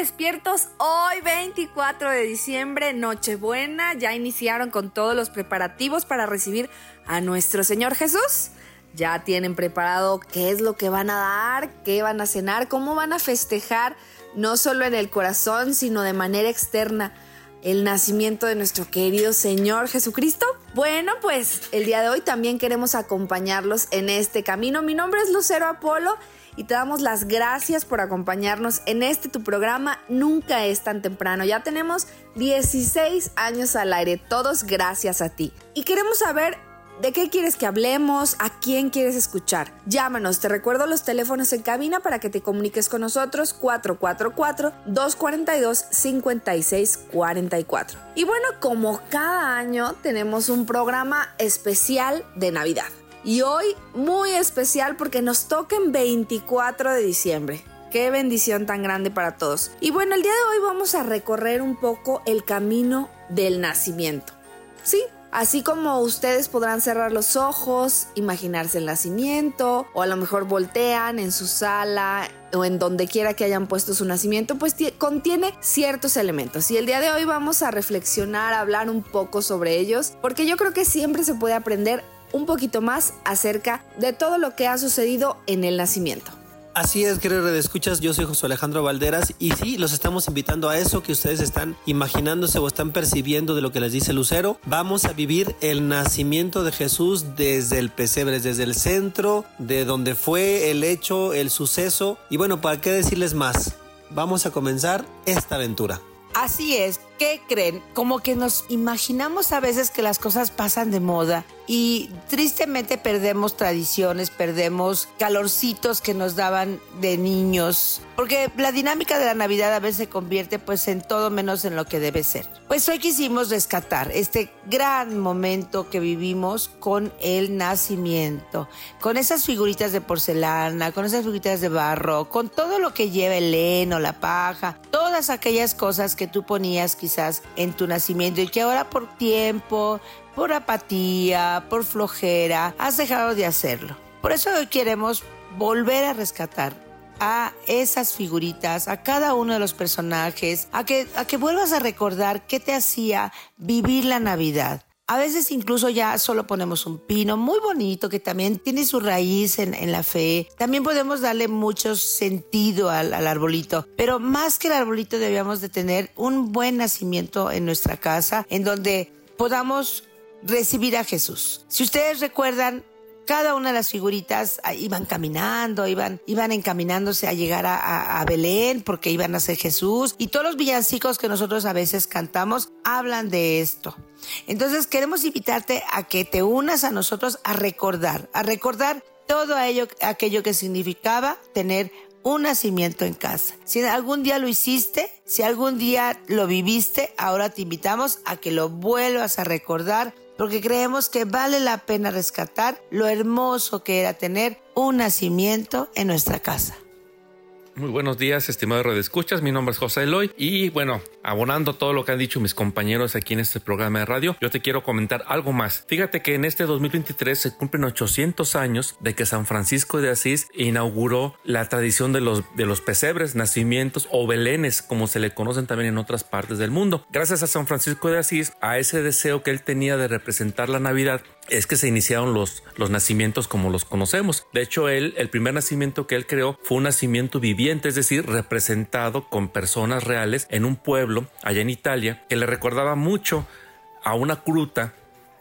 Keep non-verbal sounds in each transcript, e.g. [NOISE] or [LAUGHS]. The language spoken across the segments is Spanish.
Despiertos hoy 24 de diciembre, Nochebuena, ya iniciaron con todos los preparativos para recibir a nuestro Señor Jesús. Ya tienen preparado qué es lo que van a dar, qué van a cenar, cómo van a festejar, no solo en el corazón, sino de manera externa, el nacimiento de nuestro querido Señor Jesucristo. Bueno, pues el día de hoy también queremos acompañarlos en este camino. Mi nombre es Lucero Apolo y te damos las gracias por acompañarnos en este tu programa Nunca es tan temprano. Ya tenemos 16 años al aire, todos gracias a ti. Y queremos saber ¿De qué quieres que hablemos? ¿A quién quieres escuchar? Llámanos, te recuerdo los teléfonos en cabina para que te comuniques con nosotros 444-242-5644. Y bueno, como cada año tenemos un programa especial de Navidad. Y hoy muy especial porque nos toca en 24 de diciembre. Qué bendición tan grande para todos. Y bueno, el día de hoy vamos a recorrer un poco el camino del nacimiento. Sí, Así como ustedes podrán cerrar los ojos, imaginarse el nacimiento, o a lo mejor voltean en su sala o en donde quiera que hayan puesto su nacimiento, pues contiene ciertos elementos. Y el día de hoy vamos a reflexionar, a hablar un poco sobre ellos, porque yo creo que siempre se puede aprender un poquito más acerca de todo lo que ha sucedido en el nacimiento. Así es, querido escuchas, yo soy José Alejandro Valderas y sí, los estamos invitando a eso que ustedes están imaginándose o están percibiendo de lo que les dice Lucero. Vamos a vivir el nacimiento de Jesús desde el pesebre, desde el centro, de donde fue el hecho, el suceso. Y bueno, ¿para qué decirles más? Vamos a comenzar esta aventura. Así es, ¿qué creen? Como que nos imaginamos a veces que las cosas pasan de moda y tristemente perdemos tradiciones, perdemos calorcitos que nos daban de niños, porque la dinámica de la Navidad a veces se convierte pues en todo menos en lo que debe ser. Pues hoy quisimos rescatar este gran momento que vivimos con el nacimiento, con esas figuritas de porcelana, con esas figuritas de barro, con todo lo que lleva el heno, la paja, todas aquellas cosas que tú ponías quizás en tu nacimiento y que ahora por tiempo, por apatía, por flojera, has dejado de hacerlo. Por eso hoy queremos volver a rescatar a esas figuritas, a cada uno de los personajes, a que, a que vuelvas a recordar qué te hacía vivir la Navidad. A veces incluso ya solo ponemos un pino muy bonito que también tiene su raíz en, la fe. También podemos darle mucho sentido al, al, arbolito. Pero más que el arbolito debíamos de tener un buen nacimiento en nuestra casa en donde podamos recibir a Jesús. Si ustedes recuerdan, cada una de las figuritas ah, iban caminando, iban, iban encaminándose a llegar a, a, Belén porque iban a ser Jesús. Y todos los villancicos que nosotros a veces cantamos hablan de esto. Entonces queremos invitarte a que te unas a nosotros a recordar, a recordar todo ello, aquello que significaba tener un nacimiento en casa. Si algún día lo hiciste, si algún día lo viviste, ahora te invitamos a que lo vuelvas a recordar porque creemos que vale la pena rescatar lo hermoso que era tener un nacimiento en nuestra casa. Muy buenos días, estimado Radio Escuchas. Mi nombre es José Eloy y bueno, abonando todo lo que han dicho mis compañeros aquí en este programa de radio, yo te quiero comentar algo más. Fíjate que en este 2023 se cumplen 800 años de que San Francisco de Asís inauguró la tradición de los, de los pesebres, nacimientos o belenes, como se le conocen también en otras partes del mundo. Gracias a San Francisco de Asís, a ese deseo que él tenía de representar la Navidad, es que se iniciaron los, los nacimientos como los conocemos. De hecho, él, el primer nacimiento que él creó fue un nacimiento viviente, es decir, representado con personas reales en un pueblo allá en Italia que le recordaba mucho a una gruta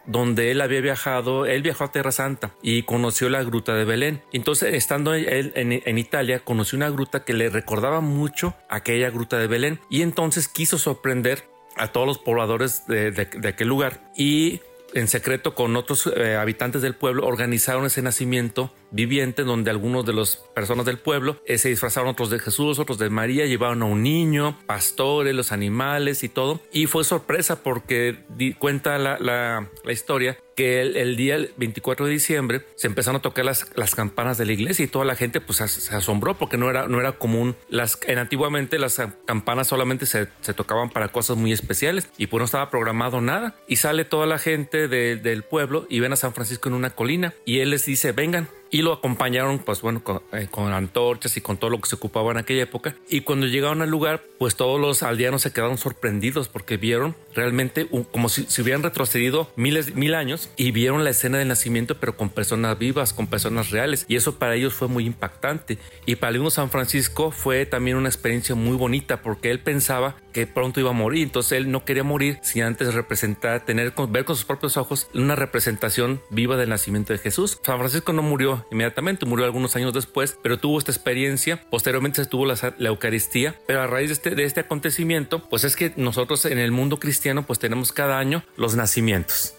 donde él había viajado, él viajó a Tierra Santa y conoció la gruta de Belén. Entonces, estando él en, Italia, conoció una gruta que le recordaba mucho aquella gruta de Belén y entonces quiso sorprender a todos los pobladores de, de aquel lugar y en secreto con otros eh, habitantes del pueblo organizaron ese nacimiento viviente donde algunos de las personas del pueblo eh, se disfrazaron otros de Jesús, otros de María, llevaron a un niño, pastores, los animales y todo. Y fue sorpresa porque cuenta la, la, la historia que el, día 24 de diciembre se empezaron a tocar las, las campanas de la iglesia y toda la gente pues se asombró porque no era, no era común. Las, en antiguamente las campanas solamente se, se tocaban para cosas muy especiales y pues no estaba programado nada. Y sale toda la gente del pueblo y ven a San Francisco en una colina y él les dice, vengan, y lo acompañaron, pues bueno, eh, con, antorchas y con todo lo que se ocupaba en aquella época. Y cuando llegaron al lugar, pues todos los aldeanos se quedaron sorprendidos porque vieron realmente como si, se hubieran retrocedido miles, mil años y vieron la escena del nacimiento, pero con personas vivas, con personas reales. Y eso para ellos fue muy impactante. Y para el San Francisco fue también una experiencia muy bonita porque él pensaba que pronto iba a morir. Entonces él no quería morir sin antes representar, tener, ver con sus propios ojos una representación viva del nacimiento de Jesús. San Francisco no murió inmediatamente, murió algunos años después, pero tuvo esta experiencia. Posteriormente se tuvo la, Eucaristía, pero a raíz de este, de este acontecimiento, pues es que nosotros en el mundo cristiano pues tenemos cada año los nacimientos.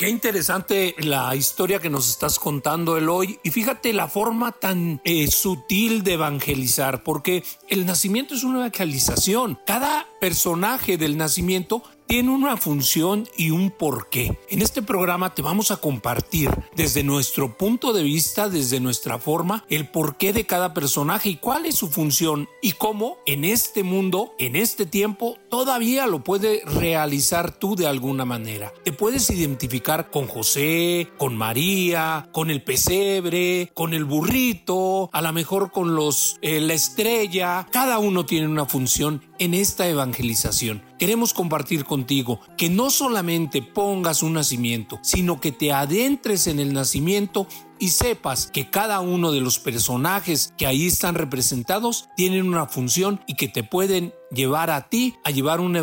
Qué interesante la historia que nos estás contando el hoy y fíjate la forma tan eh, sutil de evangelizar, porque el nacimiento es una evangelización. Cada personaje del nacimiento tiene una función y un porqué. En este programa te vamos a compartir desde nuestro punto de vista, desde nuestra forma, el porqué de cada personaje y cuál es su función y cómo en este mundo, en este tiempo, todavía lo puede realizar tú de alguna manera. Te puedes identificar con José, con María, con el pesebre, con el burrito, a lo mejor con los eh, la estrella. Cada uno tiene una función en esta evangelización. Queremos compartir contigo que no solamente pongas un nacimiento, sino que te adentres en el nacimiento y sepas que cada uno de los personajes que ahí están representados tienen una función y que te pueden llevar a ti a llevar una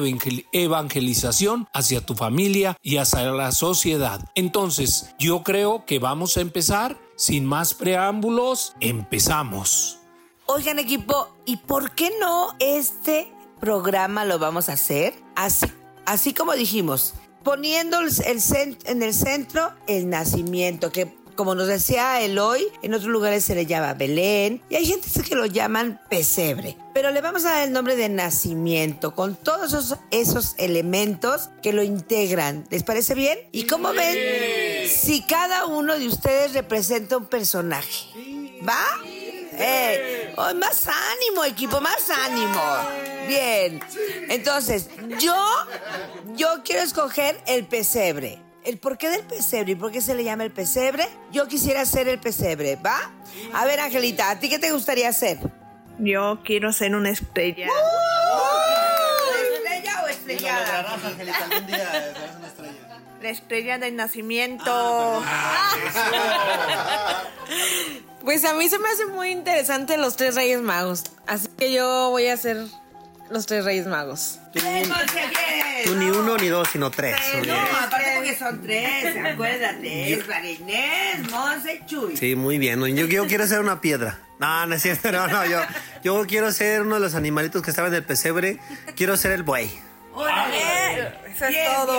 evangelización hacia tu familia y hacia la sociedad. Entonces, yo creo que vamos a empezar. Sin más preámbulos, empezamos. Oigan equipo, ¿y por qué no este programa lo vamos a hacer así, así como dijimos, poniendo el, en el centro el nacimiento, que como nos decía Eloy, en otros lugares se le llama Belén y hay gente que lo llaman pesebre. Pero le vamos a dar el nombre de nacimiento con todos esos, esos elementos que lo integran. ¿Les parece bien? Y como ven, si cada uno de ustedes representa un personaje, ¿va? Eh, oh, más ánimo, equipo, más ánimo. Bien. Entonces, yo, yo quiero escoger el pesebre. ¿El por qué del pesebre y por qué se le llama el pesebre? Yo quisiera ser el pesebre, ¿va? A ver, Angelita, ¿a ti qué te gustaría ser? Yo quiero ser una estrella. ¡Uh! ¿Estrella o estrellada? La estrella del nacimiento. Ah, [LAUGHS] Pues a mí se me hace muy interesante los tres Reyes Magos. Así que yo voy a hacer los tres Reyes Magos. Tú ni uno ni dos, sino tres. No, aparte porque son tres, acuérdate. Es Marinés, Monse, Chuy. Sí, muy bien. Yo, yo quiero ser una piedra. No, no es cierto, no, no. Yo, yo quiero ser uno de los animalitos que estaban en el pesebre. Quiero ser el buey. ¡Órale! Eso es todo.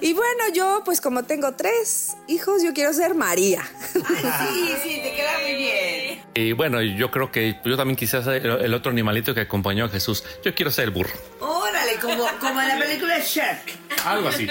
Y bueno, yo pues como tengo tres hijos, yo quiero ser María. Ay, sí, sí, te queda muy bien. Y bueno, yo creo que yo también quisiera ser el otro animalito que acompañó a Jesús. Yo quiero ser el burro. Órale, como, como en la película Shark. Algo así.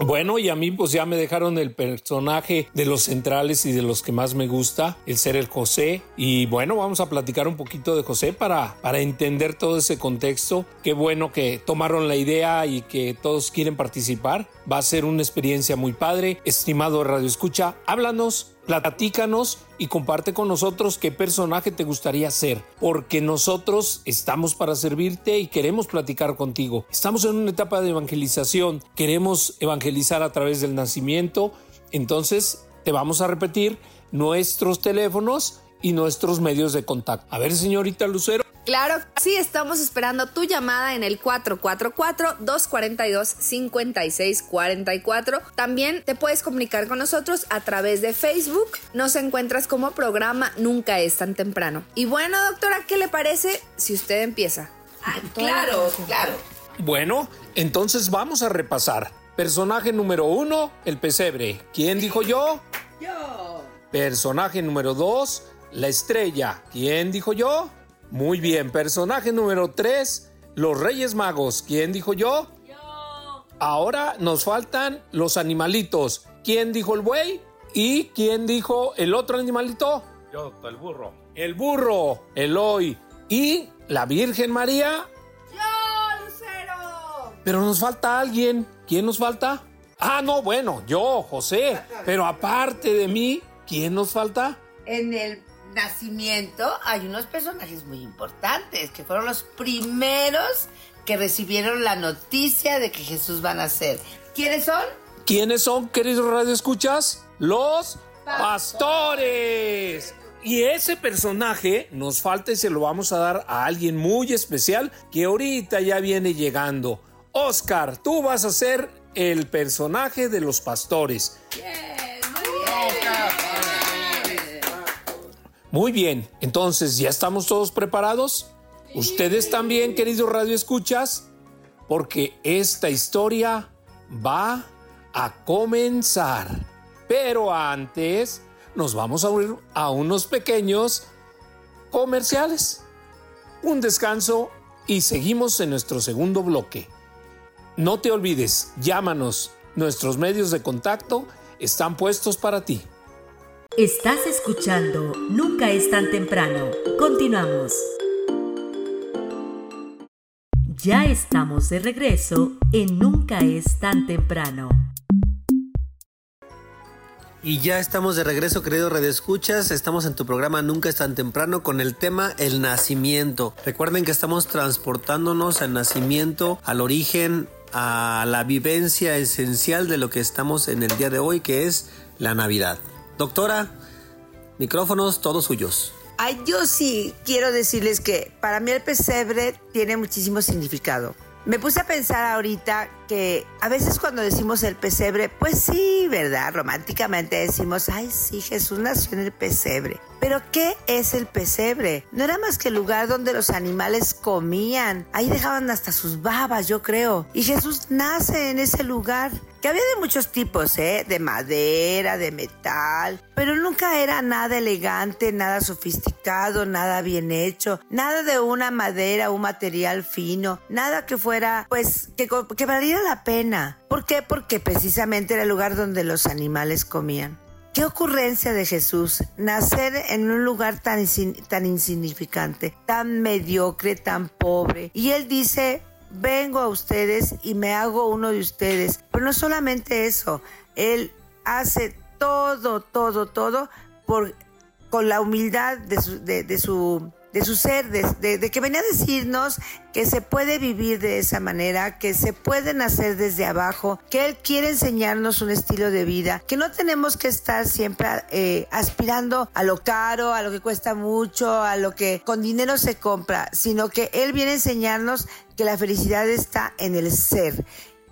Bueno, y a mí pues ya me dejaron el personaje de los centrales y de los que más me gusta, el ser el José. Y bueno, vamos a platicar un poquito de José para, para entender todo ese contexto. Qué bueno que tomaron la idea y que todos quieren participar. Va a ser una experiencia muy padre. Estimado Radio Escucha, háblanos Platícanos y comparte con nosotros qué personaje te gustaría ser, porque nosotros estamos para servirte y queremos platicar contigo. Estamos en una etapa de evangelización, queremos evangelizar a través del nacimiento, entonces te vamos a repetir nuestros teléfonos y nuestros medios de contacto. A ver, señorita Lucero. Claro, sí, estamos esperando tu llamada en el 444-242-5644. También te puedes comunicar con nosotros a través de Facebook. Nos encuentras como programa Nunca es tan temprano. Y bueno, doctora, ¿qué le parece si usted empieza? Claro, claro. Bueno, entonces vamos a repasar. Personaje número uno, el pesebre. ¿Quién dijo yo? Yo. Personaje número dos, la estrella. ¿Quién dijo yo? Muy bien. Personaje número tres, los Reyes Magos. ¿Quién dijo yo? Yo. Ahora nos faltan los animalitos. ¿Quién dijo el buey? ¿Y quién dijo el otro animalito? Yo, doctor, el burro. El burro, Eloy. ¿Y la Virgen María? ¡Yo, Lucero! Pero nos falta alguien. ¿Quién nos falta? Ah, no, bueno, yo, José. Pero aparte de mí, ¿quién nos falta? En el nacimiento hay unos personajes muy importantes que fueron los primeros que recibieron la noticia de que Jesús va a nacer. ¿Quiénes son? ¿Quiénes son, queridos radioescuchas? Los pastores. Y ese personaje nos falta y se lo vamos a dar a alguien muy especial que ahorita ya viene llegando. Oscar, tú vas a ser el personaje de los pastores. Muy bien, entonces ya estamos todos preparados. Ustedes también, queridos radioescuchas, porque esta historia va a comenzar. Pero antes nos vamos a unir a unos pequeños comerciales. Un descanso y seguimos en nuestro segundo bloque. No te olvides, llámanos. Nuestros medios de contacto están puestos para ti. Estás escuchando Nunca es tan temprano. Continuamos. Ya estamos de regreso en Nunca es tan temprano. Y ya estamos de regreso, querido Escuchas. Estamos en tu programa Nunca es tan temprano con el tema El nacimiento. Recuerden que estamos transportándonos al nacimiento, al origen, a la vivencia esencial de lo que estamos en el día de hoy, que es la Navidad. Doctora, micrófonos todos suyos. Ay, yo sí quiero decirles que para mí el pesebre tiene muchísimo significado. Me puse a pensar ahorita que a veces cuando decimos el pesebre, pues sí, ¿verdad? Románticamente decimos, ay, sí, Jesús nació en el pesebre. Pero ¿qué es el pesebre? No era más que el lugar donde los animales comían. Ahí dejaban hasta sus babas, yo creo. Y Jesús nace en ese lugar. Que había de muchos tipos, ¿eh? De madera, de metal. Pero nunca era nada elegante, nada sofisticado, nada bien hecho. Nada de una madera, un material fino. Nada que fuera, pues, que, valiera la pena. ¿Por qué? Porque precisamente era el lugar donde los animales comían. Qué ocurrencia de Jesús, nacer en un lugar tan, tan insignificante, tan mediocre, tan pobre. Y él dice, vengo a ustedes y me hago uno de ustedes. Pero no solamente eso, él hace todo, todo, todo con la humildad de su de su ser, de, que venía a decirnos que se puede vivir de esa manera, que se puede nacer desde abajo, que Él quiere enseñarnos un estilo de vida, que no tenemos que estar siempre eh, aspirando a lo caro, a lo que cuesta mucho, a lo que con dinero se compra, sino que Él viene a enseñarnos que la felicidad está en el ser,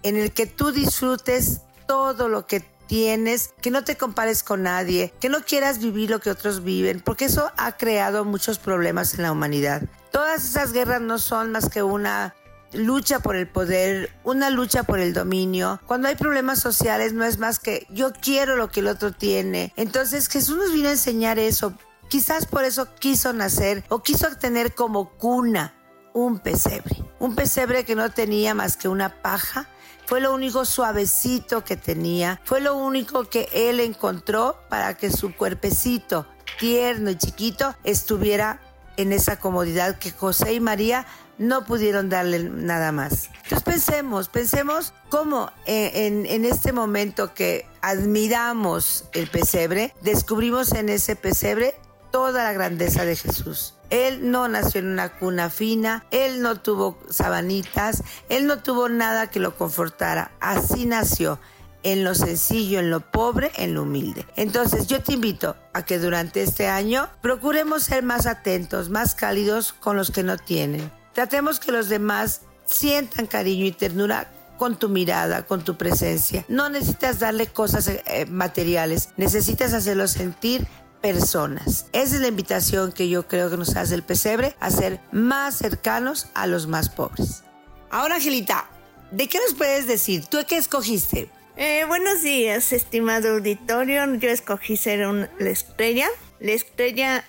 en el que tú disfrutes todo lo que tienes, que no te compares con nadie, que no quieras vivir lo que otros viven, porque eso ha creado muchos problemas en la humanidad. Todas esas guerras no son más que una lucha por el poder, una lucha por el dominio. Cuando hay problemas sociales no es más que yo quiero lo que el otro tiene. Entonces Jesús nos vino a enseñar eso. Quizás por eso quiso nacer o quiso tener como cuna un pesebre. Un pesebre que no tenía más que una paja fue lo único suavecito que tenía. Fue lo único que él encontró para que su cuerpecito tierno y chiquito estuviera en esa comodidad que José y María no pudieron darle nada más. Entonces pensemos, pensemos cómo eh, en, en este momento que admiramos el pesebre, descubrimos en ese pesebre toda la grandeza de Jesús. Él no nació en una cuna fina, él no tuvo sabanitas, él no tuvo nada que lo confortara. Así nació, en lo sencillo, en lo pobre, en lo humilde. Entonces yo te invito a que durante este año procuremos ser más atentos, más cálidos con los que no tienen. Tratemos que los demás sientan cariño y ternura con tu mirada, con tu presencia. No necesitas darle cosas eh, materiales, necesitas hacerlo sentir personas. Esa es la invitación que yo creo que nos hace el pesebre a ser más cercanos a los más pobres. Ahora, Angelita, ¿de qué nos puedes decir? ¿Tú qué escogiste? Eh, buenos días, estimado auditorio. Yo escogí ser un, la estrella. La estrella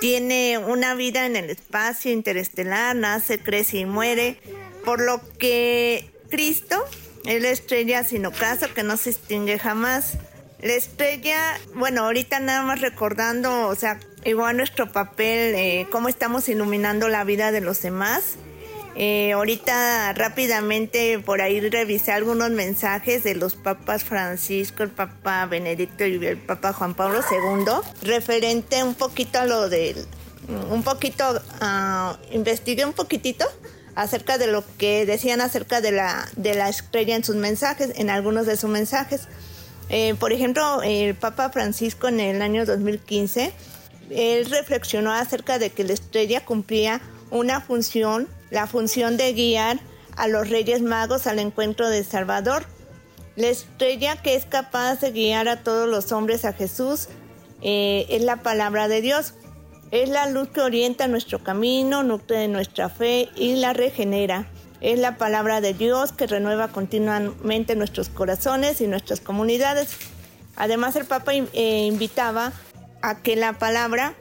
tiene una vida en el espacio interestelar, nace, crece y muere, por lo que Cristo es la estrella sin ocaso que no se extingue jamás. La estrella, bueno, ahorita nada más recordando, o sea, igual nuestro papel, eh, cómo estamos iluminando la vida de los demás. Eh, ahorita rápidamente por ahí revisé algunos mensajes de los papas Francisco, el papa Benedicto y el papa Juan Pablo II, referente un poquito a lo del, un poquito, uh, investigué un poquitito acerca de lo que decían acerca de la, de la estrella en sus mensajes, en algunos de sus mensajes. Eh, por ejemplo, el Papa Francisco en el año 2015, él reflexionó acerca de que la estrella cumplía una función, la función de guiar a los Reyes Magos al encuentro de Salvador. La estrella que es capaz de guiar a todos los hombres a Jesús eh, es la palabra de Dios. Es la luz que orienta nuestro camino, nutre nuestra fe y la regenera. Es la palabra de Dios que renueva continuamente nuestros corazones y nuestras comunidades. Además, el Papa eh, invitaba a que la palabra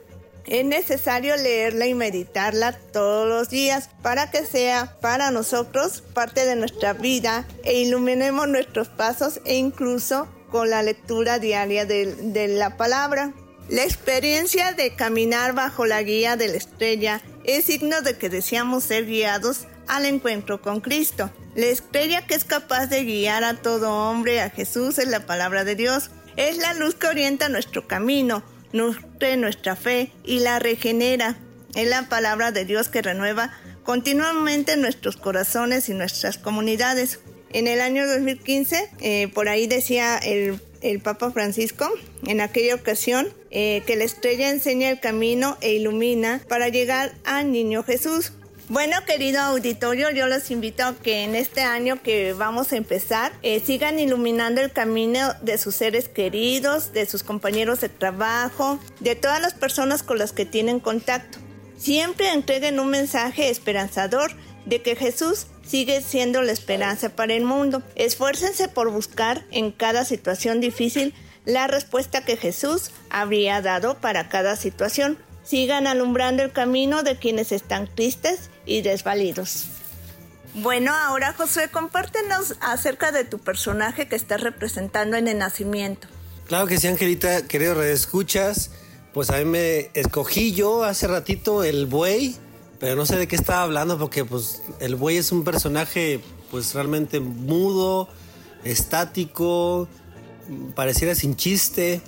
es necesario leerla y meditarla todos los días para que sea para nosotros parte de nuestra vida e iluminemos nuestros pasos e incluso con la lectura diaria de, de la palabra. La experiencia de caminar bajo la guía de la estrella es signo de que deseamos ser guiados al encuentro con Cristo. La estrella que es capaz de guiar a todo hombre a Jesús es la palabra de Dios. Es la luz que orienta nuestro camino, nutre nuestra fe y la regenera. Es la palabra de Dios que renueva continuamente nuestros corazones y nuestras comunidades. En el año 2015, eh, por ahí decía el, Papa Francisco, en aquella ocasión, eh, que la estrella enseña el camino e ilumina para llegar al niño Jesús. Bueno, querido auditorio, yo los invito a que en este año que vamos a empezar eh, sigan iluminando el camino de sus seres queridos, de sus compañeros de trabajo, de todas las personas con las que tienen contacto. Siempre entreguen un mensaje esperanzador de que Jesús sigue siendo la esperanza para el mundo. Esfuércense por buscar en cada situación difícil la respuesta que Jesús habría dado para cada situación. Sigan alumbrando el camino de quienes están tristes y desvalidos. Bueno, ahora Josué, compártenos acerca de tu personaje que estás representando en el nacimiento. Claro que sí, Angelita, querido escuchas, pues a mí me escogí yo hace ratito el buey, pero no sé de qué estaba hablando porque pues el buey es un personaje pues realmente mudo, estático, pareciera sin chiste,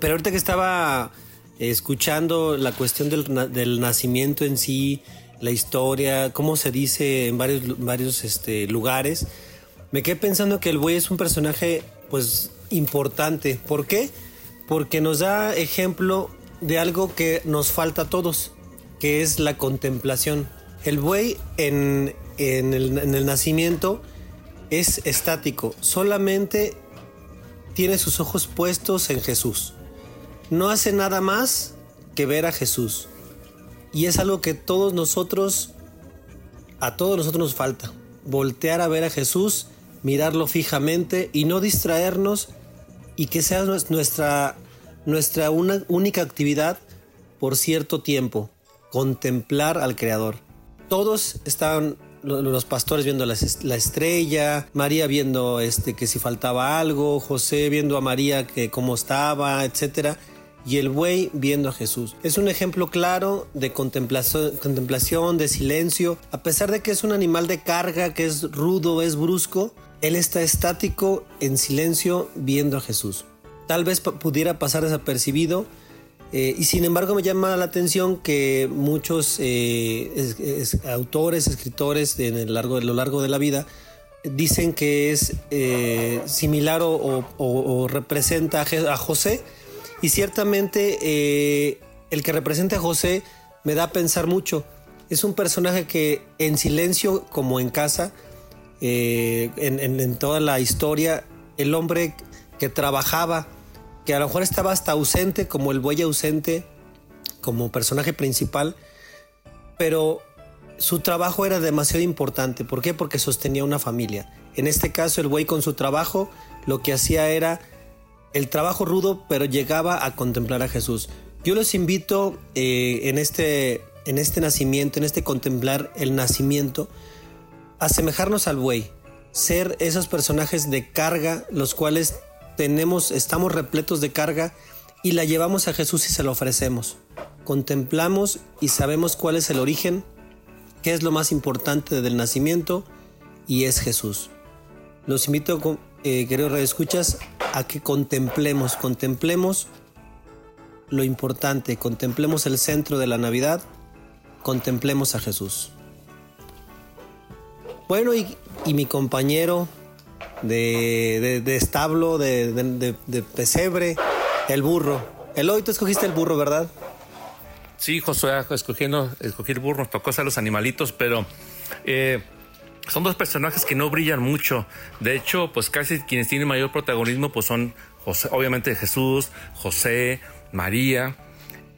pero ahorita que estaba escuchando la cuestión del, del nacimiento en sí, la historia, cómo se dice en varios, varios este, lugares, me quedé pensando que el buey es un personaje pues importante. ¿Por qué? Porque nos da ejemplo de algo que nos falta a todos, que es la contemplación. El buey en, el, en el nacimiento es estático, solamente tiene sus ojos puestos en Jesús. No hace nada más que ver a Jesús. Y es algo que todos nosotros, a todos nosotros nos falta. Voltear a ver a Jesús, mirarlo fijamente y no distraernos y que sea nuestra, nuestra una, única actividad por cierto tiempo, contemplar al Creador. Todos estaban los pastores viendo la, estrella, María viendo este, que si faltaba algo, José viendo a María que cómo estaba, etc. y el buey viendo a Jesús. Es un ejemplo claro de contemplación, de silencio. A pesar de que es un animal de carga, que es rudo, es brusco, él está estático, en silencio, viendo a Jesús. Tal vez pudiera pasar desapercibido, eh, y sin embargo me llama la atención que muchos eh, autores, escritores en el largo, lo largo de la vida dicen que es eh, similar o, representa a José y ciertamente el que representa a José me da a pensar mucho. Es un personaje que en silencio como en casa, en toda la historia, el hombre que trabajaba que a lo mejor estaba hasta ausente, como el buey ausente, como personaje principal, pero su trabajo era demasiado importante. ¿Por qué? Porque sostenía una familia. En este caso, el buey con su trabajo lo que hacía era el trabajo rudo, pero llegaba a contemplar a Jesús. Yo los invito eh, en, este, en este nacimiento, en este contemplar el nacimiento, a asemejarnos al buey, ser esos personajes de carga, los cuales tenemos, estamos repletos de carga y la llevamos a Jesús y se lo ofrecemos. Contemplamos y sabemos cuál es el origen, qué es lo más importante del nacimiento y es Jesús. Los invito, eh, queridos escuchas a que contemplemos, contemplemos lo importante, contemplemos el centro de la Navidad, contemplemos a Jesús. Bueno, y, y mi compañero de, de, establo, de, de, pesebre, el burro. Eloy, tú escogiste el burro, ¿verdad? Sí, Josué, escogiendo, escogí el burro, tocó hacer los animalitos, pero eh, son dos personajes que no brillan mucho. De hecho, pues casi quienes tienen mayor protagonismo, pues son José, obviamente Jesús, José, María,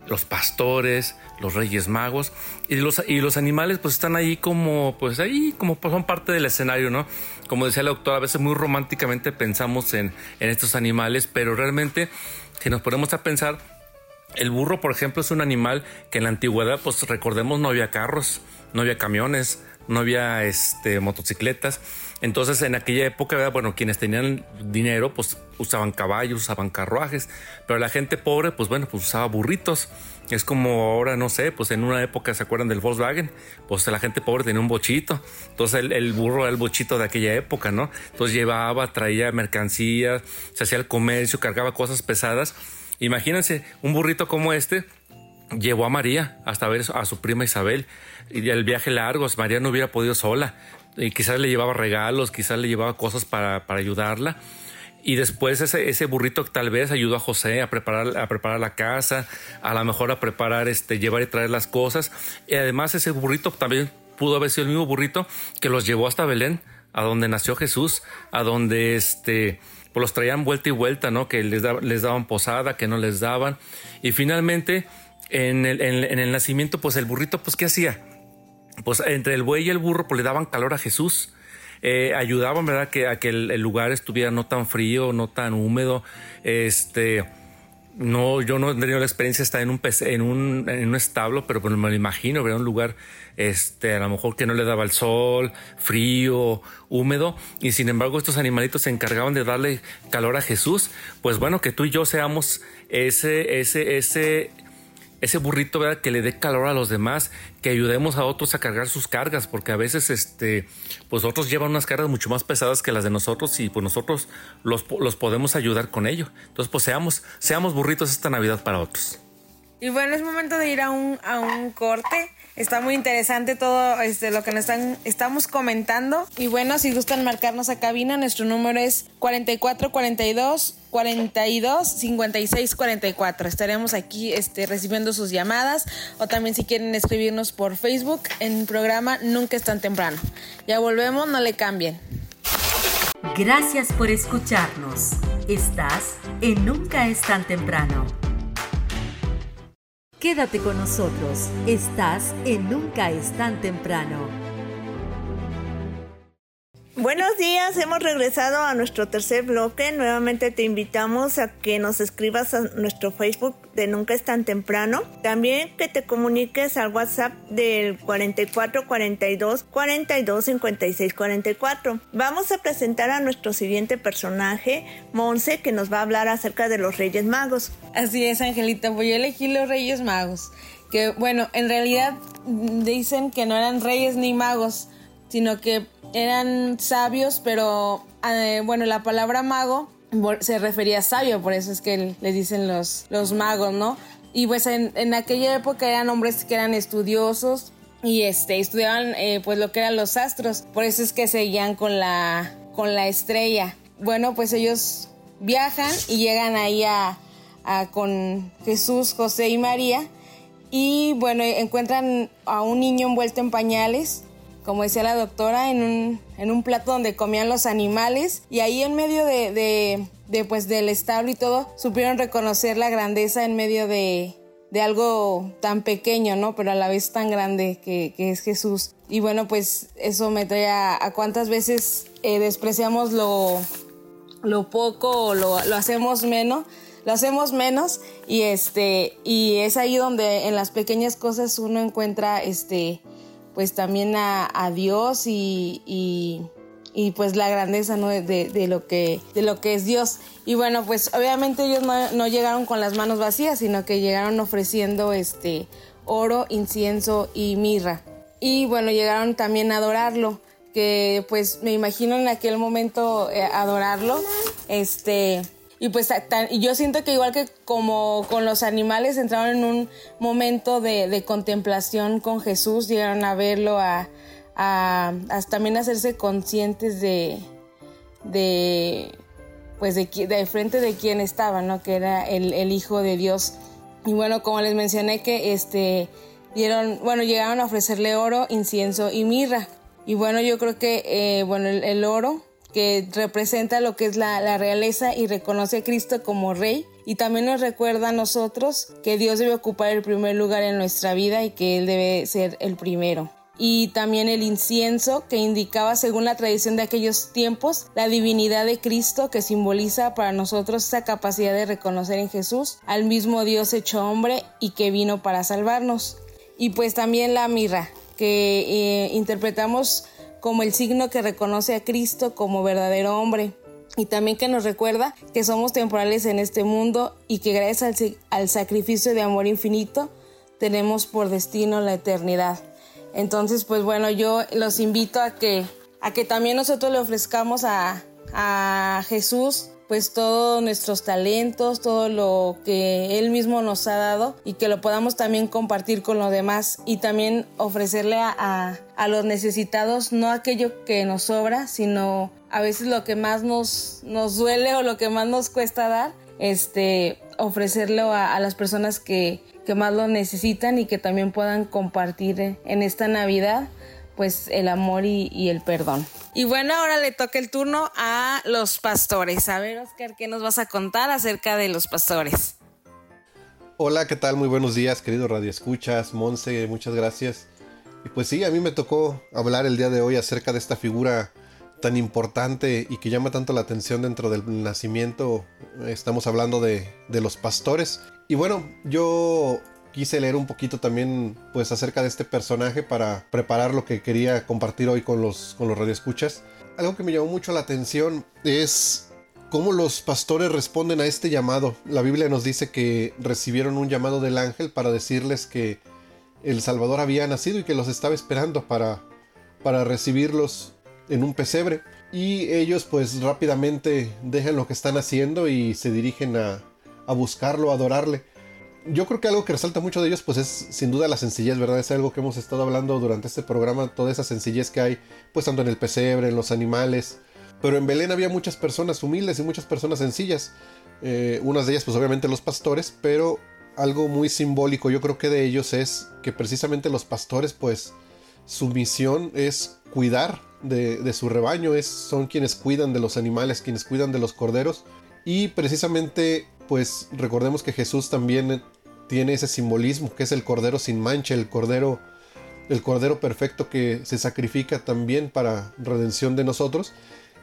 los pastores, los reyes magos y los, y los animales pues están ahí como, pues ahí como pues, son parte del escenario, ¿no? Como decía la doctora, a veces muy románticamente pensamos en, en estos animales, pero realmente si nos ponemos a pensar, el burro, por ejemplo, es un animal que en la antigüedad, pues recordemos, no había carros, no había camiones, no había este, motocicletas. Entonces, en aquella época, bueno, quienes tenían dinero, pues usaban caballos, usaban carruajes, pero la gente pobre, pues bueno, pues usaba burritos. Es como ahora, no sé, pues en una época se acuerdan del Volkswagen, pues la gente pobre tenía un bochito. Entonces el, burro era el bochito de aquella época, ¿no? Entonces llevaba, traía mercancías, se hacía el comercio, cargaba cosas pesadas. Imagínense, un burrito como este llevó a María hasta ver a su prima Isabel y el viaje largo, María no hubiera podido sola. Y quizás le llevaba regalos, quizás le llevaba cosas para, para ayudarla. Y después ese, ese, burrito tal vez ayudó a José a preparar, a preparar la casa, a lo mejor a preparar, este, llevar y traer las cosas. Y además ese burrito también pudo haber sido el mismo burrito que los llevó hasta Belén, a donde nació Jesús, a donde este, pues los traían vuelta y vuelta, ¿no? Que les, les daban posada, que no les daban. Y finalmente, en el, en el nacimiento, pues el burrito, pues ¿qué hacía? pues entre el buey y el burro pues le daban calor a Jesús. Eh, ayudaban, ¿verdad? Que, a que el, lugar estuviera no tan frío, no tan húmedo. Este, no, yo no he tenido la experiencia de estar en un, en un, en un establo, pero pues me lo imagino, ¿verdad? Un lugar, este, a lo mejor que no le daba el sol, frío, húmedo, y sin embargo estos animalitos se encargaban de darle calor a Jesús. Pues bueno, que tú y yo seamos ese, ese, ese, ese burrito ¿verdad? que le dé calor a los demás, que ayudemos a otros a cargar sus cargas, porque a veces este, pues otros llevan unas cargas mucho más pesadas que las de nosotros y pues nosotros los, los podemos ayudar con ello. Entonces pues seamos, seamos burritos esta Navidad para otros. Y bueno, es momento de ir a un, a un corte. Está muy interesante todo este, lo que nos están, estamos comentando. Y bueno, si gustan marcarnos a cabina, nuestro número es 4442 42 56 44. Estaremos aquí este, recibiendo sus llamadas o también si quieren escribirnos por Facebook en el programa Nunca es tan temprano. Ya volvemos, no le cambien. Gracias por escucharnos. Estás en Nunca es tan temprano. Quédate con nosotros. Estás en Nunca es tan temprano. Buenos días, hemos regresado a nuestro tercer bloque. Nuevamente te invitamos a que nos escribas a nuestro Facebook de Nunca es tan temprano. También que te comuniques al WhatsApp del 44 42 42 56 44. Vamos a presentar a nuestro siguiente personaje, Monse, que nos va a hablar acerca de los Reyes Magos. Así es, Angelita, voy a elegir los Reyes Magos. Que bueno, en realidad dicen que no eran reyes ni magos, sino que eran sabios, pero eh, bueno, la palabra mago se refería a sabio, por eso es que les dicen los, los magos, ¿no? Y pues en, en aquella época eran hombres que eran estudiosos y este, estudiaban eh, pues lo que eran los astros, por eso es que seguían con la, con la estrella. Bueno, pues ellos viajan y llegan ahí a con Jesús, José y María y bueno, encuentran a un niño envuelto en pañales como decía la doctora, en un, en un plato donde comían los animales y ahí en medio de, de, pues del establo y todo, supieron reconocer la grandeza en medio de, de algo tan pequeño, ¿no? Pero a la vez tan grande que, que es Jesús. Y bueno, pues eso me trae a, cuántas veces eh, despreciamos lo, lo poco o lo, lo, hacemos menos. Lo hacemos menos y este y es ahí donde en las pequeñas cosas uno encuentra este pues también a, Dios y, y, pues la grandeza ¿no? de, lo que, de lo que es Dios. Y bueno, pues obviamente ellos no, llegaron con las manos vacías, sino que llegaron ofreciendo este oro, incienso y mirra. Y bueno, llegaron también a adorarlo, que pues me imagino en aquel momento eh, adorarlo, este y pues yo siento que igual que como con los animales entraron en un momento de, contemplación con Jesús, llegaron a verlo, a, a, también hacerse conscientes de, de pues de, de, frente de quién estaba, ¿no? Que era el, el, Hijo de Dios. Y bueno, como les mencioné que este dieron, bueno, llegaron a ofrecerle oro, incienso y mirra. Y bueno, yo creo que, eh, bueno, el oro que representa lo que es la, realeza y reconoce a Cristo como rey y también nos recuerda a nosotros que Dios debe ocupar el primer lugar en nuestra vida y que Él debe ser el primero. Y también el incienso que indicaba, según la tradición de aquellos tiempos, la divinidad de Cristo que simboliza para nosotros esa capacidad de reconocer en Jesús al mismo Dios hecho hombre y que vino para salvarnos. Y pues también la mirra que eh, interpretamos como el signo que reconoce a Cristo como verdadero hombre y también que nos recuerda que somos temporales en este mundo y que gracias al, sacrificio de amor infinito tenemos por destino la eternidad. Entonces, pues bueno, yo los invito a que, a que también nosotros le ofrezcamos a, a Jesús pues todos nuestros talentos, todo lo que Él mismo nos ha dado y que lo podamos también compartir con los demás y también ofrecerle a, los necesitados no aquello que nos sobra, sino a veces lo que más nos, nos duele o lo que más nos cuesta dar, este, ofrecerlo a, las personas que, que más lo necesitan y que también puedan compartir en esta Navidad pues el amor y, el perdón. Y bueno, ahora le toca el turno a los pastores. A ver, Oscar, ¿qué nos vas a contar acerca de los pastores? Hola, ¿qué tal? Muy buenos días, querido Radio Escuchas, Monse, muchas gracias. Y pues sí, a mí me tocó hablar el día de hoy acerca de esta figura tan importante y que llama tanto la atención dentro del nacimiento. Estamos hablando de, de los pastores. Y bueno, yo quise leer un poquito también pues acerca de este personaje para preparar lo que quería compartir hoy con los, con los radioescuchas. Algo que me llamó mucho la atención es cómo los pastores responden a este llamado. La Biblia nos dice que recibieron un llamado del ángel para decirles que el Salvador había nacido y que los estaba esperando para, para recibirlos en un pesebre. Y ellos pues rápidamente dejan lo que están haciendo y se dirigen a, a buscarlo, a adorarle yo creo que algo que resalta mucho de ellos, pues es sin duda la sencillez, ¿verdad? Es algo que hemos estado hablando durante este programa, toda esa sencillez que hay, pues tanto en el pesebre, en los animales. Pero en Belén había muchas personas humildes y muchas personas sencillas. Eh, unas de ellas, pues obviamente los pastores, pero algo muy simbólico yo creo que de ellos es que precisamente los pastores, pues su misión es cuidar de, de su rebaño, es, son quienes cuidan de los animales, quienes cuidan de los corderos. Y precisamente pues recordemos que Jesús también tiene ese simbolismo que es el cordero sin mancha, el cordero el Cordero Perfecto que se sacrifica también para redención de nosotros.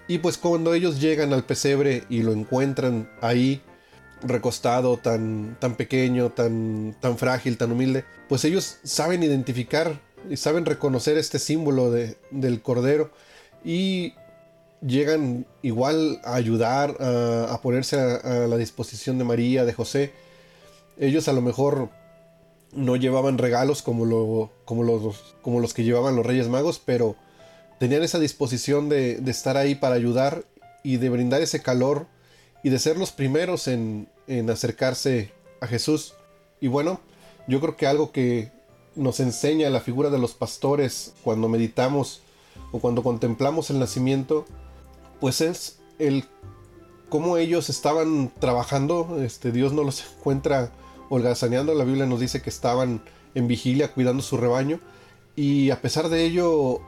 Y pues cuando ellos llegan al pesebre y lo encuentran ahí recostado, tan, tan pequeño, tan, tan frágil, tan humilde, pues ellos saben identificar y saben reconocer este símbolo de, del Cordero y llegan igual a ayudar, a, ponerse a, la disposición de María, de José. Ellos a lo mejor no llevaban regalos como, lo, como, los, como los que llevaban los Reyes Magos, pero tenían esa disposición de, estar ahí para ayudar y de brindar ese calor y de ser los primeros en, en acercarse a Jesús. Y bueno, yo creo que algo que nos enseña la figura de los pastores cuando meditamos o cuando contemplamos el nacimiento, pues es el cómo ellos estaban trabajando. Este, Dios no los [LAUGHS] encuentra holgazaneando. La Biblia nos dice que estaban en vigilia cuidando su rebaño. Y a pesar de ello,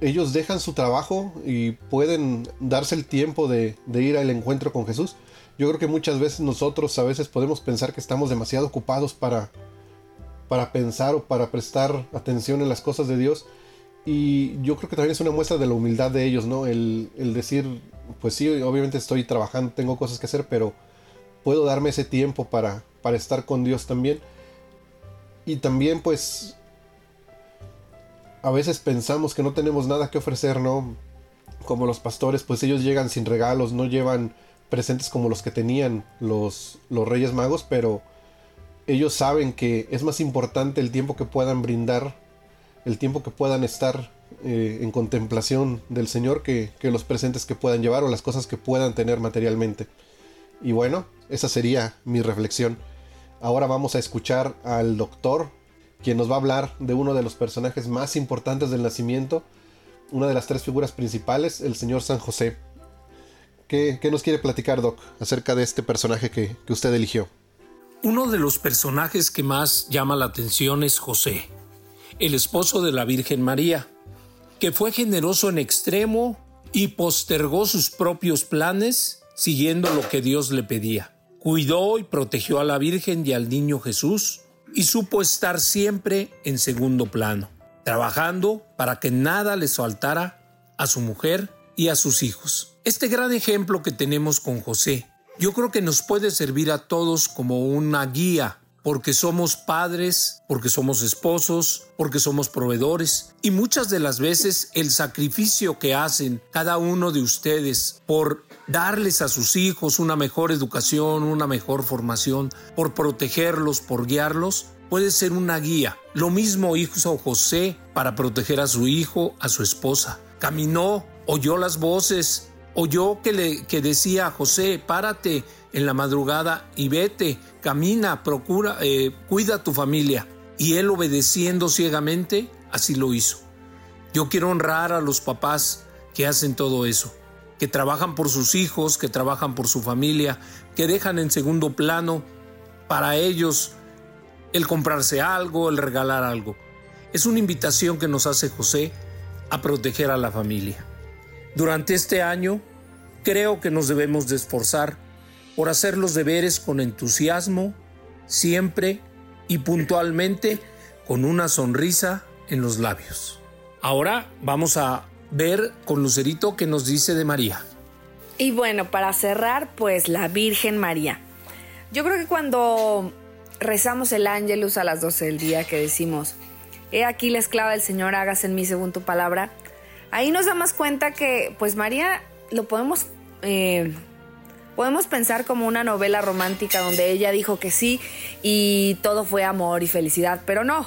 ellos dejan su trabajo y pueden darse el tiempo de, ir al encuentro con Jesús. Yo creo que muchas veces nosotros a veces podemos pensar que estamos demasiado ocupados para, para pensar o para prestar atención en las cosas de Dios. Y yo creo que también es una muestra de la humildad de ellos, ¿no? El, el decir, pues sí, obviamente estoy trabajando, tengo cosas que hacer, pero puedo darme ese tiempo para, para estar con Dios también. Y también pues a veces pensamos que no tenemos nada que ofrecer, ¿no? Como los pastores, pues ellos llegan sin regalos, no llevan presentes como los que tenían los, los Reyes Magos, pero ellos saben que es más importante el tiempo que puedan brindar, el tiempo que puedan estar eh, en contemplación del Señor que, que los presentes que puedan llevar o las cosas que puedan tener materialmente. Y bueno, esa sería mi reflexión. Ahora vamos a escuchar al doctor, quien nos va a hablar de uno de los personajes más importantes del nacimiento, una de las tres figuras principales, el señor San José. ¿Qué, nos quiere platicar, Doc, acerca de este personaje que, usted eligió? Uno de los personajes que más llama la atención es José, el esposo de la Virgen María, que fue generoso en extremo y postergó sus propios planes siguiendo lo que Dios le pedía cuidó y protegió a la Virgen y al niño Jesús y supo estar siempre en segundo plano, trabajando para que nada les faltara a su mujer y a sus hijos. Este gran ejemplo que tenemos con José, yo creo que nos puede servir a todos como una guía porque somos padres, porque somos esposos, porque somos proveedores. Y muchas de las veces el sacrificio que hacen cada uno de ustedes por darles a sus hijos una mejor educación, una mejor formación, por protegerlos, por guiarlos, puede ser una guía. Lo mismo hizo José para proteger a su hijo, a su esposa. Caminó, oyó las voces, oyó que, le, que decía a José, párate en la madrugada y vete, camina, procura, eh, cuida a tu familia. Y él obedeciendo ciegamente, así lo hizo. Yo quiero honrar a los papás que hacen todo eso que trabajan por sus hijos, que trabajan por su familia, que dejan en segundo plano para ellos el comprarse algo, el regalar algo. Es una invitación que nos hace José a proteger a la familia. Durante este año, creo que nos debemos de esforzar por hacer los deberes con entusiasmo, siempre y puntualmente con una sonrisa en los labios. Ahora vamos a ver con Lucerito qué nos dice de María. Y bueno, para cerrar, pues la Virgen María. Yo creo que cuando rezamos el ángelus a las 12 del día que decimos, he aquí la esclava del Señor, hagas en mí según tu palabra, ahí nos damos cuenta que pues María lo podemos... Eh, podemos pensar como una novela romántica donde ella dijo que sí y todo fue amor y felicidad, pero no,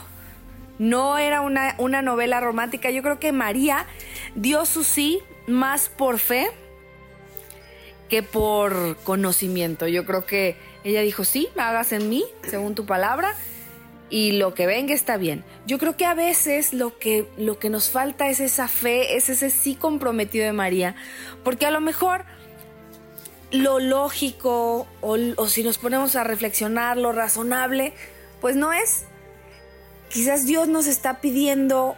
no era una, una novela romántica. Yo creo que María dio su sí más por fe que por conocimiento. Yo creo que ella dijo, sí, hagas en mí, según tu palabra, y lo que venga está bien. Yo creo que a veces lo que, lo que nos falta es esa fe, es ese sí comprometido de María, porque a lo mejor lo lógico, o, o si nos ponemos a reflexionar, lo razonable, pues no es quizás Dios nos está pidiendo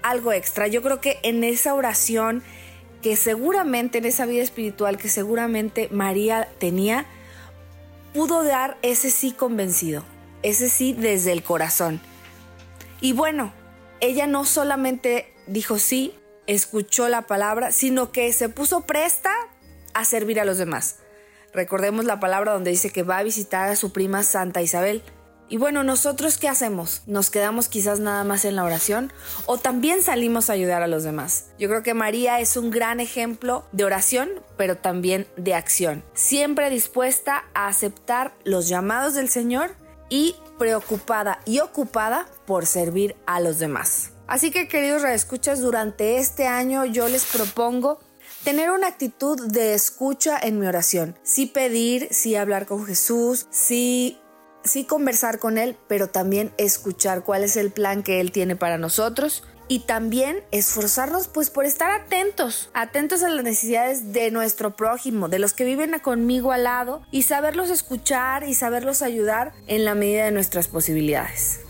algo extra. Yo creo que en esa oración que seguramente, en esa vida espiritual que seguramente María tenía, pudo dar ese sí convencido, ese sí desde el corazón. Y bueno, ella no solamente dijo sí, escuchó la palabra, sino que se puso presta a servir a los demás. Recordemos la palabra donde dice que va a visitar a su prima Santa Isabel. Y bueno, nosotros qué hacemos? ¿Nos quedamos quizás nada más en la oración o también salimos a ayudar a los demás? Yo creo que María es un gran ejemplo de oración, pero también de acción, siempre dispuesta a aceptar los llamados del Señor y preocupada y ocupada por servir a los demás. Así que queridos reescuchas, durante este año yo les propongo tener una actitud de escucha en mi oración. Sí pedir, sí hablar con Jesús, sí sí conversar con Él, pero también escuchar cuál es el plan que Él tiene para nosotros y también esforzarnos pues por estar atentos, atentos a las necesidades de nuestro prójimo, de los que viven conmigo al lado y saberlos escuchar y saberlos ayudar en la medida de nuestras posibilidades.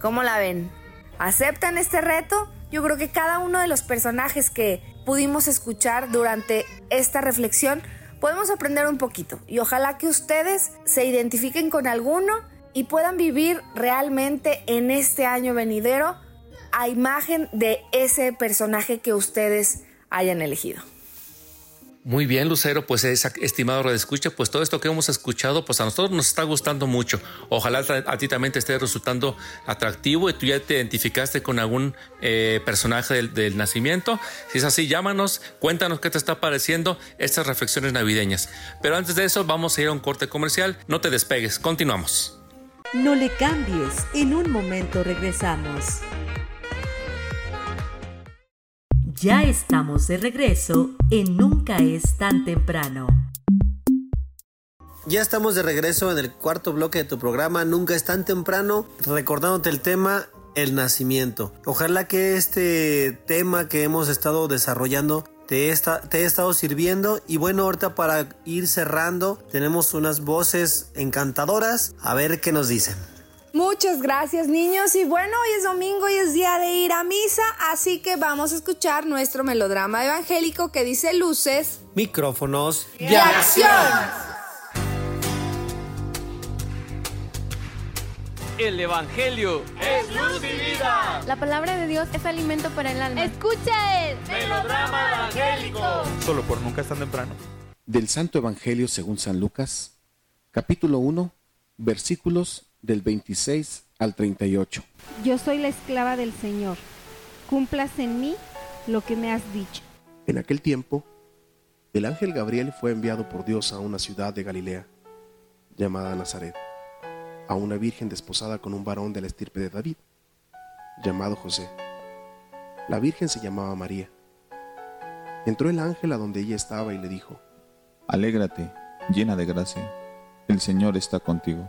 ¿Cómo la ven? ¿Aceptan este reto? Yo creo que cada uno de los personajes que pudimos escuchar durante esta reflexión podemos aprender un poquito y ojalá que ustedes se identifiquen con alguno y puedan vivir realmente en este año venidero a imagen de ese personaje que ustedes hayan elegido. Muy bien, Lucero, pues es, estimado Radio Escucha, pues todo esto que hemos escuchado, pues a nosotros nos está gustando mucho. Ojalá a ti también te esté resultando atractivo y tú ya te identificaste con algún eh, personaje del, nacimiento. Si es así, llámanos, cuéntanos qué te está pareciendo estas reflexiones navideñas. Pero antes de eso, vamos a ir a un corte comercial. No te despegues, continuamos. No le cambies, en un momento regresamos. Ya estamos de regreso en Nunca es tan temprano. Ya estamos de regreso en el cuarto bloque de tu programa Nunca es tan temprano, recordándote el tema el nacimiento. Ojalá que este tema que hemos estado desarrollando te, está, te he estado sirviendo y bueno, ahorita para ir cerrando tenemos unas voces encantadoras, a ver qué nos dicen. Muchas gracias niños y bueno, hoy es domingo y es día de ir a misa, así que vamos a escuchar nuestro melodrama evangélico que dice luces, micrófonos y, acción. El Evangelio es luz y vida. La palabra de Dios es alimento para el alma. Escucha el melodrama evangélico. Solo por nunca es tan temprano. Del Santo Evangelio según San Lucas, capítulo 1, versículos del 26 al 38. Yo soy la esclava del Señor. Cumplas en mí lo que me has dicho. En aquel tiempo, el ángel Gabriel fue enviado por Dios a una ciudad de Galilea, llamada Nazaret, a una virgen desposada con un varón de la estirpe de David, llamado José. La virgen se llamaba María. Entró el ángel a donde ella estaba y le dijo, Alégrate, llena de gracia, el Señor está contigo.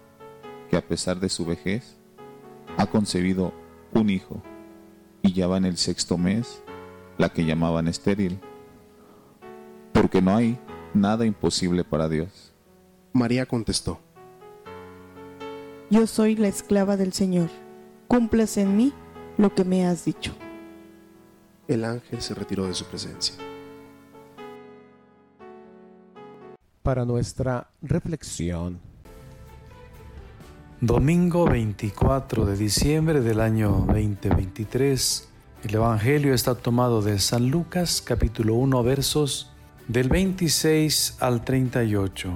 que a pesar de su vejez, ha concebido un hijo y ya va en el sexto mes, la que llamaban estéril, porque no hay nada imposible para Dios. María contestó, Yo soy la esclava del Señor, cumplas en mí lo que me has dicho. El ángel se retiró de su presencia. Para nuestra reflexión, Domingo 24 de diciembre del año 2023. El Evangelio está tomado de San Lucas capítulo 1 versos del 26 al 38.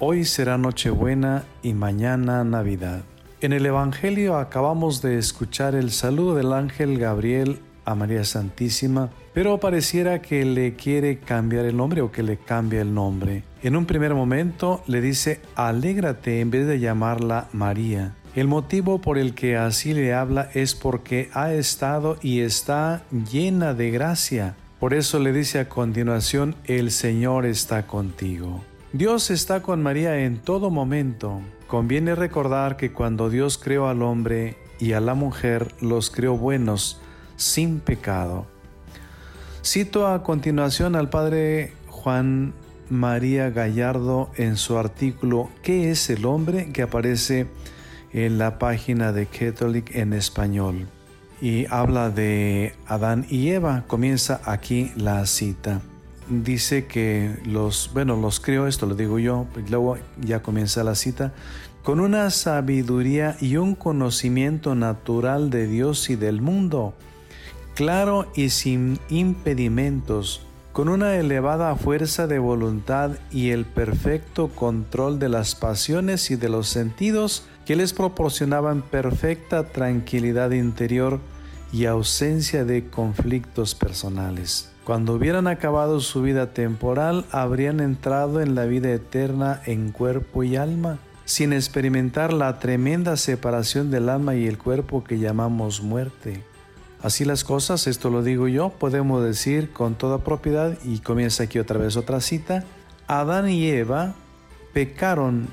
Hoy será Nochebuena y mañana Navidad. En el Evangelio acabamos de escuchar el saludo del ángel Gabriel a María Santísima, pero pareciera que le quiere cambiar el nombre o que le cambia el nombre. En un primer momento le dice alégrate en vez de llamarla María. El motivo por el que así le habla es porque ha estado y está llena de gracia. Por eso le dice a continuación, el Señor está contigo. Dios está con María en todo momento. Conviene recordar que cuando Dios creó al hombre y a la mujer, los creó buenos, sin pecado. Cito a continuación al padre Juan María Gallardo en su artículo ¿Qué es el hombre? que aparece en la página de Catholic en español. Y habla de Adán y Eva. Comienza aquí la cita. Dice que los, bueno, los creo, esto lo digo yo, luego ya comienza la cita, con una sabiduría y un conocimiento natural de Dios y del mundo, claro y sin impedimentos, con una elevada fuerza de voluntad y el perfecto control de las pasiones y de los sentidos que les proporcionaban perfecta tranquilidad interior y ausencia de conflictos personales. Cuando hubieran acabado su vida temporal, habrían entrado en la vida eterna en cuerpo y alma, sin experimentar la tremenda separación del alma y el cuerpo que llamamos muerte. Así las cosas, esto lo digo yo, podemos decir con toda propiedad, y comienza aquí otra vez otra cita, Adán y Eva pecaron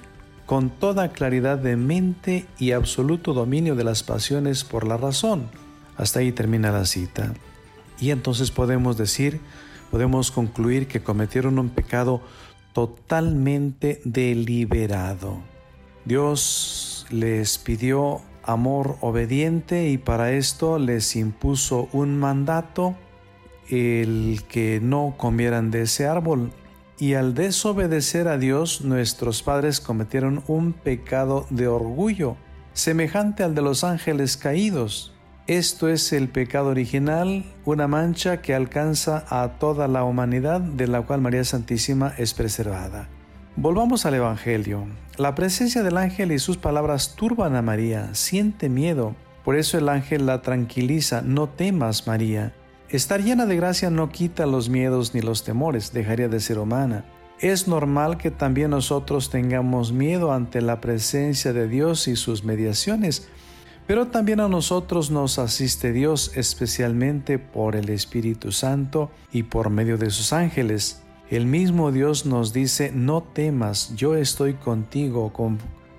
con toda claridad de mente y absoluto dominio de las pasiones por la razón. Hasta ahí termina la cita. Y entonces podemos decir, podemos concluir que cometieron un pecado totalmente deliberado. Dios les pidió amor obediente y para esto les impuso un mandato, el que no comieran de ese árbol. Y al desobedecer a Dios, nuestros padres cometieron un pecado de orgullo, semejante al de los ángeles caídos. Esto es el pecado original, una mancha que alcanza a toda la humanidad, de la cual María Santísima es preservada. Volvamos al Evangelio. La presencia del ángel y sus palabras turban a María, siente miedo. Por eso el ángel la tranquiliza, no temas María. Estar llena de gracia no quita los miedos ni los temores, dejaría de ser humana. Es normal que también nosotros tengamos miedo ante la presencia de Dios y sus mediaciones, pero también a nosotros nos asiste Dios especialmente por el Espíritu Santo y por medio de sus ángeles. El mismo Dios nos dice, no temas, yo estoy contigo.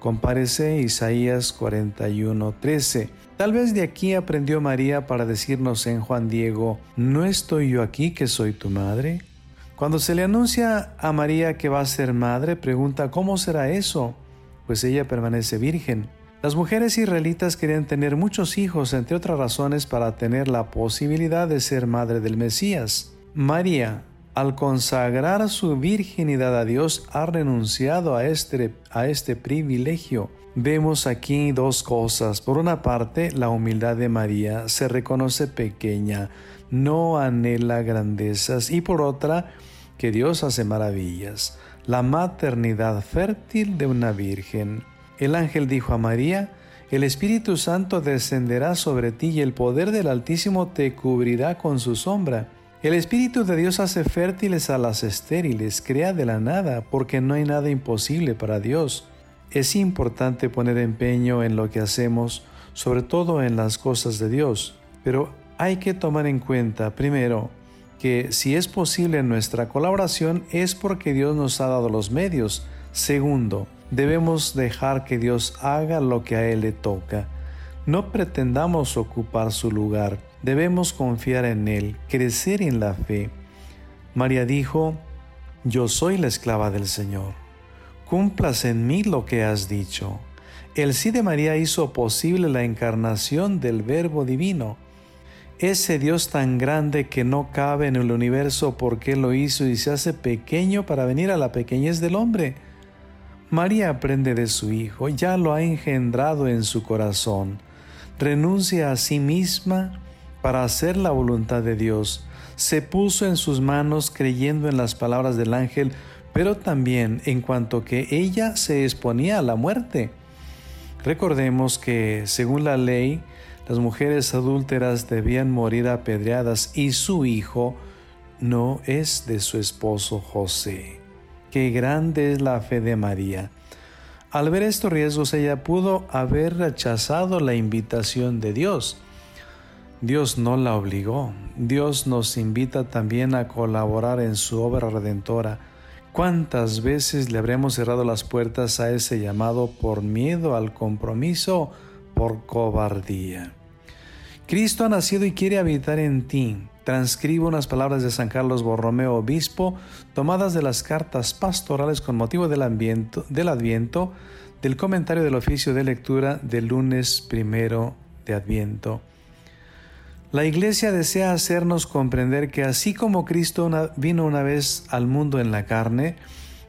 comparece Isaías 41:13. Tal vez de aquí aprendió María para decirnos en Juan Diego, ¿no estoy yo aquí que soy tu madre? Cuando se le anuncia a María que va a ser madre, pregunta, ¿cómo será eso? Pues ella permanece virgen. Las mujeres israelitas querían tener muchos hijos, entre otras razones, para tener la posibilidad de ser madre del Mesías. María, al consagrar su virginidad a Dios, ha renunciado a este, a este privilegio. Vemos aquí dos cosas. Por una parte, la humildad de María se reconoce pequeña, no anhela grandezas. Y por otra, que Dios hace maravillas. La maternidad fértil de una virgen. El ángel dijo a María, el Espíritu Santo descenderá sobre ti y el poder del Altísimo te cubrirá con su sombra. El Espíritu de Dios hace fértiles a las estériles, crea de la nada, porque no hay nada imposible para Dios. Es importante poner empeño en lo que hacemos, sobre todo en las cosas de Dios, pero hay que tomar en cuenta, primero, que si es posible nuestra colaboración es porque Dios nos ha dado los medios. Segundo, debemos dejar que Dios haga lo que a Él le toca. No pretendamos ocupar su lugar, debemos confiar en Él, crecer en la fe. María dijo, Yo soy la esclava del Señor. Cumplas en mí lo que has dicho. El sí de María hizo posible la encarnación del Verbo Divino. Ese Dios tan grande que no cabe en el universo porque lo hizo y se hace pequeño para venir a la pequeñez del hombre. María aprende de su Hijo, ya lo ha engendrado en su corazón renuncia a sí misma para hacer la voluntad de Dios. Se puso en sus manos creyendo en las palabras del ángel, pero también en cuanto que ella se exponía a la muerte. Recordemos que, según la ley, las mujeres adúlteras debían morir apedreadas y su hijo no es de su esposo José. Qué grande es la fe de María. Al ver estos riesgos ella pudo haber rechazado la invitación de Dios. Dios no la obligó. Dios nos invita también a colaborar en su obra redentora. ¿Cuántas veces le habremos cerrado las puertas a ese llamado por miedo al compromiso, por cobardía? Cristo ha nacido y quiere habitar en ti. Transcribo unas palabras de San Carlos Borromeo, obispo, tomadas de las cartas pastorales con motivo del, del Adviento, del comentario del oficio de lectura del lunes primero de Adviento. La Iglesia desea hacernos comprender que así como Cristo vino una vez al mundo en la carne,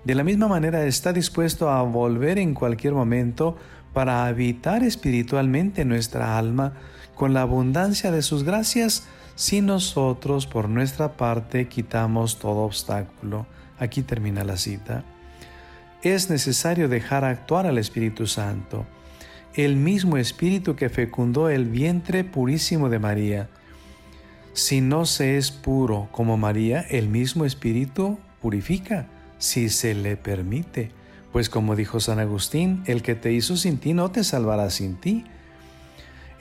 de la misma manera está dispuesto a volver en cualquier momento para habitar espiritualmente nuestra alma con la abundancia de sus gracias si nosotros por nuestra parte quitamos todo obstáculo. Aquí termina la cita. Es necesario dejar actuar al Espíritu Santo el mismo espíritu que fecundó el vientre purísimo de María. Si no se es puro como María, el mismo espíritu purifica, si se le permite. Pues como dijo San Agustín, el que te hizo sin ti no te salvará sin ti.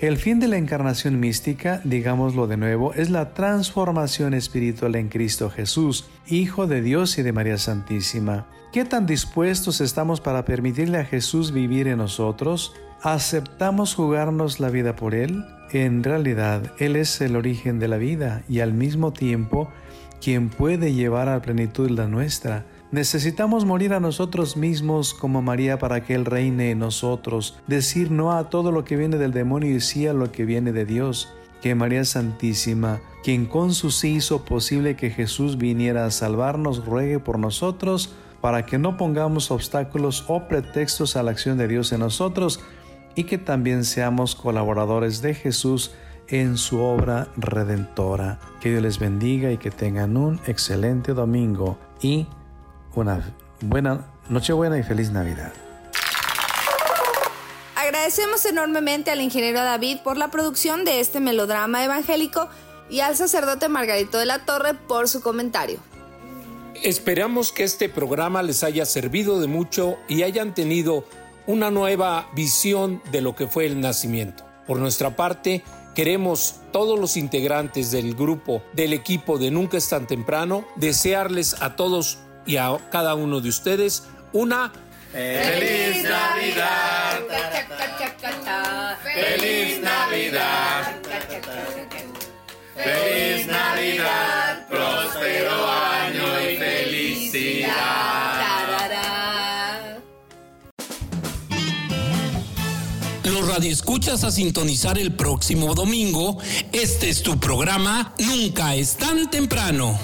El fin de la encarnación mística, digámoslo de nuevo, es la transformación espiritual en Cristo Jesús, Hijo de Dios y de María Santísima. ¿Qué tan dispuestos estamos para permitirle a Jesús vivir en nosotros? ¿Aceptamos jugarnos la vida por Él? En realidad, Él es el origen de la vida y al mismo tiempo quien puede llevar a plenitud la nuestra. Necesitamos morir a nosotros mismos como María para que Él reine en nosotros, decir no a todo lo que viene del demonio y sí a lo que viene de Dios. Que María Santísima, quien con su sí hizo posible que Jesús viniera a salvarnos, ruegue por nosotros para que no pongamos obstáculos o pretextos a la acción de Dios en nosotros y que también seamos colaboradores de Jesús en su obra redentora. Que Dios les bendiga y que tengan un excelente domingo y una buena Nochebuena y feliz Navidad. Agradecemos enormemente al ingeniero David por la producción de este melodrama evangélico y al sacerdote Margarito de la Torre por su comentario. Esperamos que este programa les haya servido de mucho y hayan tenido una nueva visión de lo que fue el nacimiento. Por nuestra parte, queremos todos los integrantes del grupo, del equipo de Nunca es tan temprano, desearles a todos y a cada uno de ustedes una ¡Feliz Navidad! ¡Feliz Navidad! ¡Feliz Navidad! ¡Próspero año y felicidad! Los radioescuchas a sintonizar el próximo domingo. Este es tu programa Nunca es tan temprano.